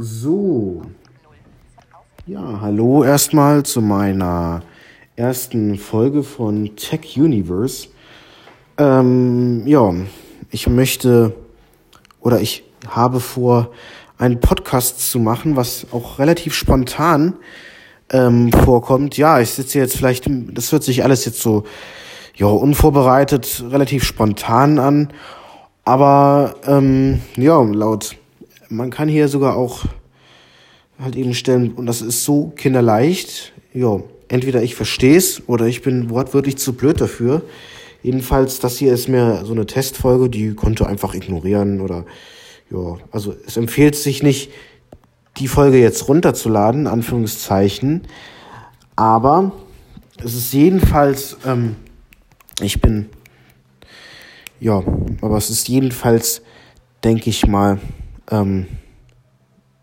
So. Ja, hallo erstmal zu meiner ersten Folge von Tech Universe. Ähm, ja, ich möchte oder ich habe vor, einen Podcast zu machen, was auch relativ spontan ähm, vorkommt. Ja, ich sitze jetzt vielleicht, das hört sich alles jetzt so, ja, unvorbereitet, relativ spontan an. Aber ähm, ja, laut man kann hier sogar auch halt eben stellen, und das ist so kinderleicht, ja, entweder ich verstehe es oder ich bin wortwörtlich zu blöd dafür. Jedenfalls, das hier ist mir so eine Testfolge, die konnte einfach ignorieren oder ja, also es empfiehlt sich nicht, die Folge jetzt runterzuladen, Anführungszeichen. Aber es ist jedenfalls, ähm, ich bin, ja, aber es ist jedenfalls, denke ich mal, ähm,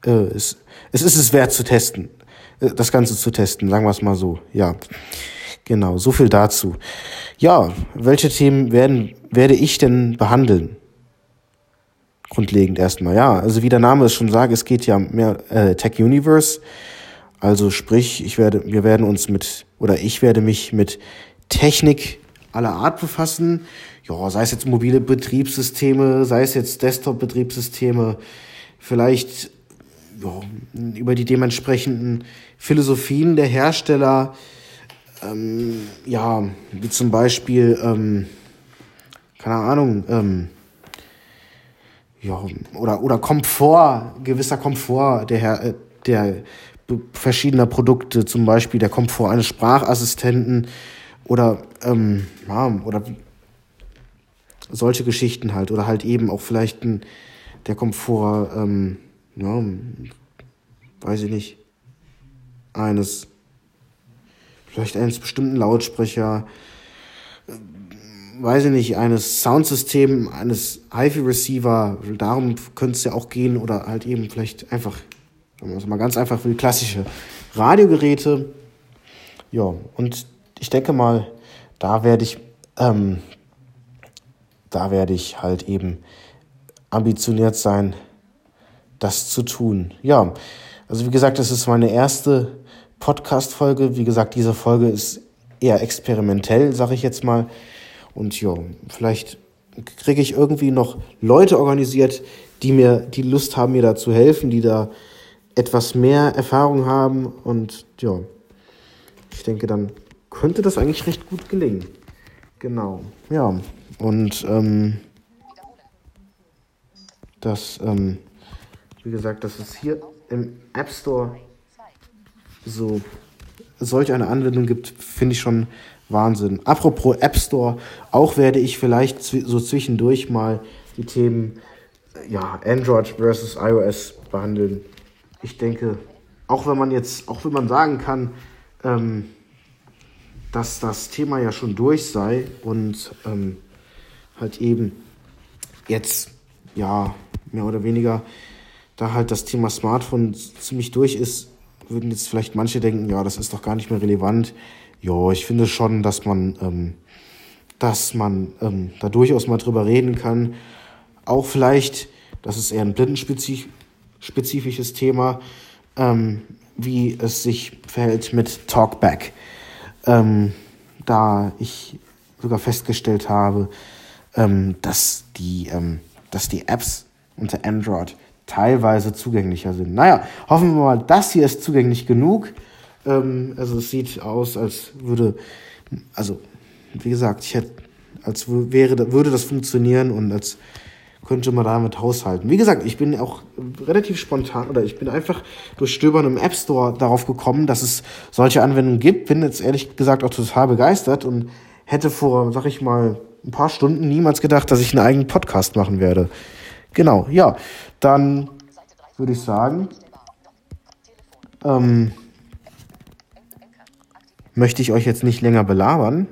äh, es, es ist es wert zu testen, äh, das Ganze zu testen, sagen wir es mal so, ja. Genau, so viel dazu. Ja, welche Themen werden, werde ich denn behandeln? Grundlegend erstmal, ja. Also wie der Name es schon sagt, es geht ja mehr äh, Tech Universe. Also sprich, ich werde, wir werden uns mit, oder ich werde mich mit Technik aller Art befassen. Ja, sei es jetzt mobile Betriebssysteme, sei es jetzt Desktop-Betriebssysteme, vielleicht ja, über die dementsprechenden Philosophien der Hersteller, ähm, ja, wie zum Beispiel, ähm, keine Ahnung, ähm, ja, oder, oder Komfort, gewisser Komfort der, äh, der verschiedener Produkte, zum Beispiel der Komfort eines Sprachassistenten oder, ähm, ja, oder solche Geschichten halt. Oder halt eben auch vielleicht ein, der Komfort, ähm, ja, weiß ich nicht, eines, vielleicht eines bestimmten Lautsprecher, äh, weiß ich nicht, eines Soundsystems, eines HiFi-Receiver, darum könnte es ja auch gehen, oder halt eben vielleicht einfach, wir mal ganz einfach, für die klassische Radiogeräte. Ja, und ich denke mal, da werde ich, ähm, da werde ich halt eben ambitioniert sein, das zu tun. Ja, also wie gesagt, das ist meine erste Podcast-Folge. Wie gesagt, diese Folge ist eher experimentell, sage ich jetzt mal. Und ja, vielleicht kriege ich irgendwie noch Leute organisiert, die mir die Lust haben, mir da zu helfen, die da etwas mehr Erfahrung haben. Und ja, ich denke, dann könnte das eigentlich recht gut gelingen. Genau, ja. Und ähm, das, ähm, wie gesagt, dass es hier im App Store so solch eine Anwendung gibt, finde ich schon Wahnsinn. Apropos App Store, auch werde ich vielleicht so zwischendurch mal die Themen ja, Android versus iOS behandeln. Ich denke, auch wenn man jetzt, auch wenn man sagen kann, ähm, dass das Thema ja schon durch sei und ähm, halt eben jetzt, ja, mehr oder weniger, da halt das Thema Smartphone ziemlich durch ist, würden jetzt vielleicht manche denken, ja, das ist doch gar nicht mehr relevant. Ja, ich finde schon, dass man, ähm, dass man ähm, da durchaus mal drüber reden kann. Auch vielleicht, das ist eher ein blindenspezifisches Thema, ähm, wie es sich verhält mit Talkback ähm, da ich sogar festgestellt habe, ähm, dass, die, ähm, dass die Apps unter Android teilweise zugänglicher sind. Naja, hoffen wir mal, das hier ist zugänglich genug. Ähm, also es sieht aus, als würde, also wie gesagt, ich hätte, als wäre, würde das funktionieren und als könnte man damit haushalten. Wie gesagt, ich bin auch relativ spontan oder ich bin einfach durch Stöbern im App Store darauf gekommen, dass es solche Anwendungen gibt. Bin jetzt ehrlich gesagt auch total begeistert und hätte vor, sag ich mal, ein paar Stunden niemals gedacht, dass ich einen eigenen Podcast machen werde. Genau, ja. Dann würde ich sagen, ähm, möchte ich euch jetzt nicht länger belabern.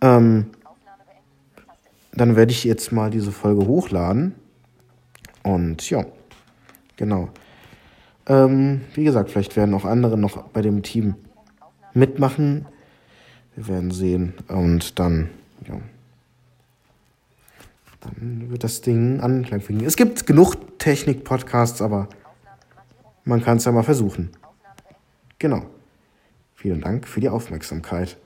Ähm, dann werde ich jetzt mal diese Folge hochladen. Und ja, genau. Ähm, wie gesagt, vielleicht werden auch andere noch bei dem Team mitmachen. Wir werden sehen. Und dann, ja. Dann wird das Ding Anklang finden. Es gibt genug Technik-Podcasts, aber man kann es ja mal versuchen. Genau. Vielen Dank für die Aufmerksamkeit.